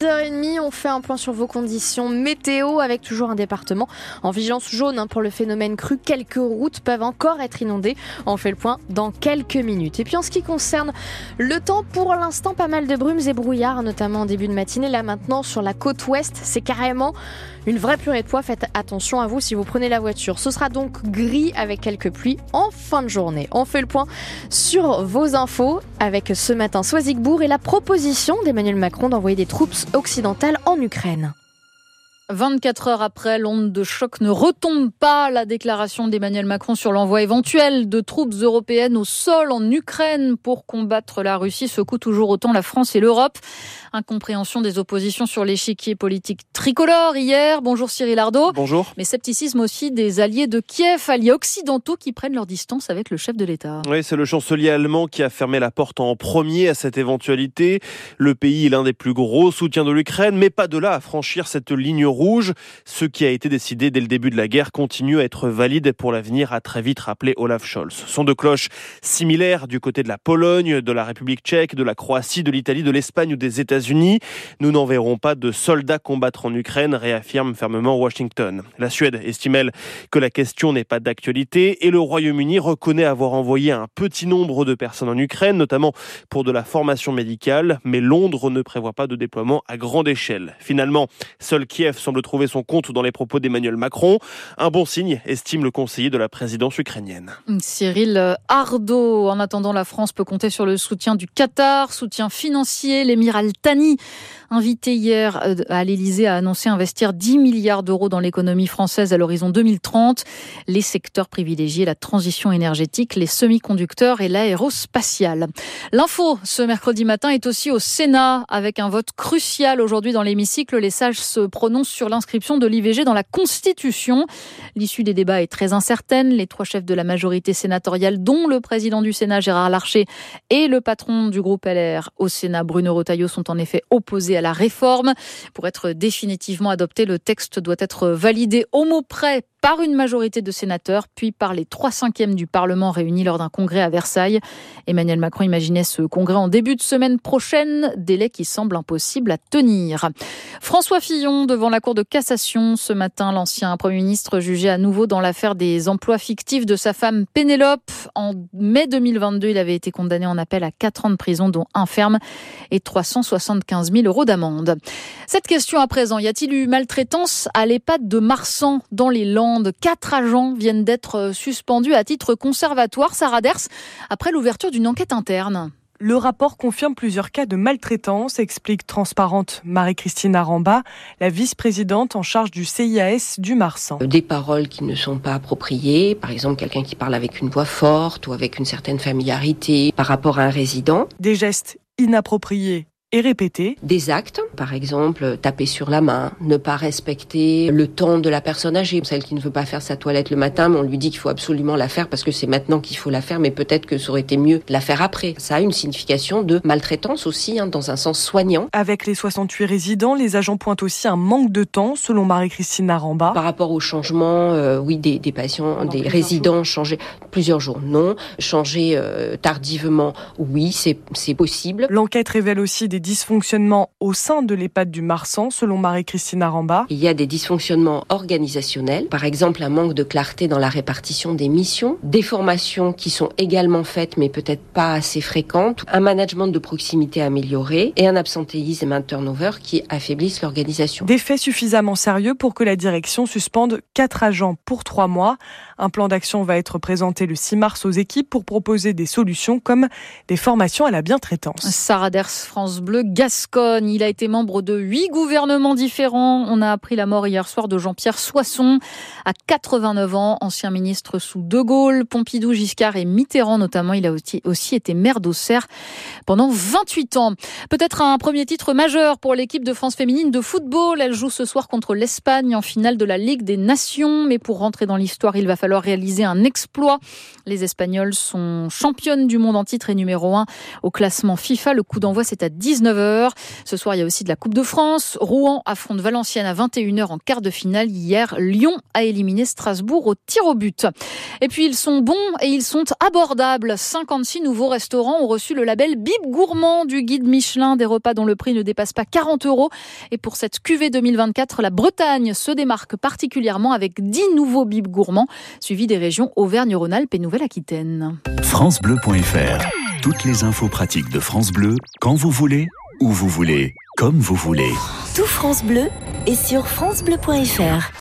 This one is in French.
10h30, on fait un point sur vos conditions météo avec toujours un département en vigilance jaune hein, pour le phénomène cru. Quelques routes peuvent encore être inondées. On fait le point dans quelques minutes. Et puis en ce qui concerne le temps, pour l'instant, pas mal de brumes et brouillards, notamment en début de matinée. Là maintenant, sur la côte ouest, c'est carrément une vraie purée de poids. Faites attention à vous si vous prenez la voiture. Ce sera donc gris avec quelques pluies en fin de journée. On fait le point sur vos infos avec ce matin Soisigbourg et la proposition d'Emmanuel Macron d'envoyer des troupes occidentales en Ukraine. 24 heures après, l'onde de choc ne retombe pas. La déclaration d'Emmanuel Macron sur l'envoi éventuel de troupes européennes au sol en Ukraine pour combattre la Russie secoue toujours autant la France et l'Europe. Incompréhension des oppositions sur l'échiquier politique tricolore hier. Bonjour Cyril Ardo. Bonjour. Mais scepticisme aussi des alliés de Kiev, alliés occidentaux qui prennent leur distance avec le chef de l'État. Oui, c'est le chancelier allemand qui a fermé la porte en premier à cette éventualité. Le pays est l'un des plus gros soutiens de l'Ukraine, mais pas de là à franchir cette ligne rouge. Ce qui a été décidé dès le début de la guerre continue à être valide pour l'avenir, a très vite rappelé Olaf Scholz. Son de cloches similaires du côté de la Pologne, de la République tchèque, de la Croatie, de l'Italie, de l'Espagne ou des États-Unis. Nous n'enverrons pas de soldats combattre en Ukraine, réaffirme fermement Washington. La Suède estime, que la question n'est pas d'actualité et le Royaume-Uni reconnaît avoir envoyé un petit nombre de personnes en Ukraine, notamment pour de la formation médicale, mais Londres ne prévoit pas de déploiement à grande échelle. Finalement, seul Kiev semble trouver son compte dans les propos d'Emmanuel Macron. Un bon signe, estime le conseiller de la présidence ukrainienne. Cyril Ardo. En attendant, la France peut compter sur le soutien du Qatar, soutien financier. L'émir Al-Thani, invité hier euh, à l'Elysée, a annoncé investir 10 milliards d'euros dans l'économie française à l'horizon 2030. Les secteurs privilégiés, la transition énergétique, les semi-conducteurs et l'aérospatiale. L'info ce mercredi matin est aussi au Sénat avec un vote crucial aujourd'hui dans l'hémicycle. Les sages se prononcent sur l'inscription de l'IVG dans la Constitution. L'issue des débats est très incertaine. Les trois chefs de la majorité sénatoriale, dont le président du Sénat Gérard Larcher et le patron du groupe LR au Sénat Bruno Retailleau, sont en effet opposés à la réforme. Pour être définitivement adopté, le texte doit être validé au mot près par une majorité de sénateurs, puis par les trois cinquièmes du Parlement réunis lors d'un congrès à Versailles. Emmanuel Macron imaginait ce congrès en début de semaine prochaine, délai qui semble impossible à tenir. François Fillon devant la Cour de cassation ce matin, l'ancien Premier ministre jugé à nouveau dans l'affaire des emplois fictifs de sa femme Pénélope. En mai 2022, il avait été condamné en appel à 4 ans de prison, dont un ferme et 375 000 euros d'amende. Cette question à présent, y a-t-il eu maltraitance à l'EHPAD de Marsan dans les Landes? Quatre agents viennent d'être suspendus à titre conservatoire, Sarah Ders, après l'ouverture d'une enquête interne. Le rapport confirme plusieurs cas de maltraitance, explique transparente Marie-Christine Aramba, la vice-présidente en charge du CIAS du Marsan. Des paroles qui ne sont pas appropriées, par exemple quelqu'un qui parle avec une voix forte ou avec une certaine familiarité par rapport à un résident. Des gestes inappropriés et répéter. Des actes, par exemple, taper sur la main, ne pas respecter le temps de la personne âgée, celle qui ne veut pas faire sa toilette le matin, mais on lui dit qu'il faut absolument la faire parce que c'est maintenant qu'il faut la faire, mais peut-être que ça aurait été mieux de la faire après. Ça a une signification de maltraitance aussi, hein, dans un sens soignant. Avec les 68 résidents, les agents pointent aussi un manque de temps, selon Marie-Christine Naramba. Par rapport au changement, euh, oui, des, des patients, des résidents changer plusieurs jours, non. Changer euh, tardivement, oui, c'est possible. L'enquête révèle aussi des dysfonctionnements au sein de l'EHPAD du Marsan, selon Marie-Christine Aramba. Il y a des dysfonctionnements organisationnels, par exemple un manque de clarté dans la répartition des missions, des formations qui sont également faites mais peut-être pas assez fréquentes, un management de proximité amélioré et un absentéisme et un turnover qui affaiblissent l'organisation. Des faits suffisamment sérieux pour que la direction suspende quatre agents pour trois mois. Un plan d'action va être présenté le 6 mars aux équipes pour proposer des solutions comme des formations à la bientraitance. Sarah Ders, France Bleu, Gascogne. Il a été membre de huit gouvernements différents. On a appris la mort hier soir de Jean-Pierre Soisson, à 89 ans, ancien ministre sous De Gaulle, Pompidou, Giscard et Mitterrand notamment. Il a aussi été maire d'Auxerre pendant 28 ans. Peut-être un premier titre majeur pour l'équipe de France féminine de football. Elle joue ce soir contre l'Espagne en finale de la Ligue des Nations. Mais pour rentrer dans l'histoire, il va falloir réaliser un exploit. Les Espagnols sont championnes du monde en titre et numéro 1 au classement FIFA. Le coup d'envoi, c'est à 10 19h. Ce soir, il y a aussi de la Coupe de France. Rouen affronte Valenciennes à 21h en quart de finale. Hier, Lyon a éliminé Strasbourg au tir au but. Et puis, ils sont bons et ils sont abordables. 56 nouveaux restaurants ont reçu le label Bib Gourmand du guide Michelin, des repas dont le prix ne dépasse pas 40 euros. Et pour cette cuvée 2024, la Bretagne se démarque particulièrement avec 10 nouveaux Bib Gourmands, suivis des régions Auvergne-Rhône-Alpes et Nouvelle-Aquitaine. FranceBleu.fr Toutes les infos pratiques de France Bleu, quand vous voulez, où vous voulez, comme vous voulez. Tout France Bleu est sur FranceBleu.fr.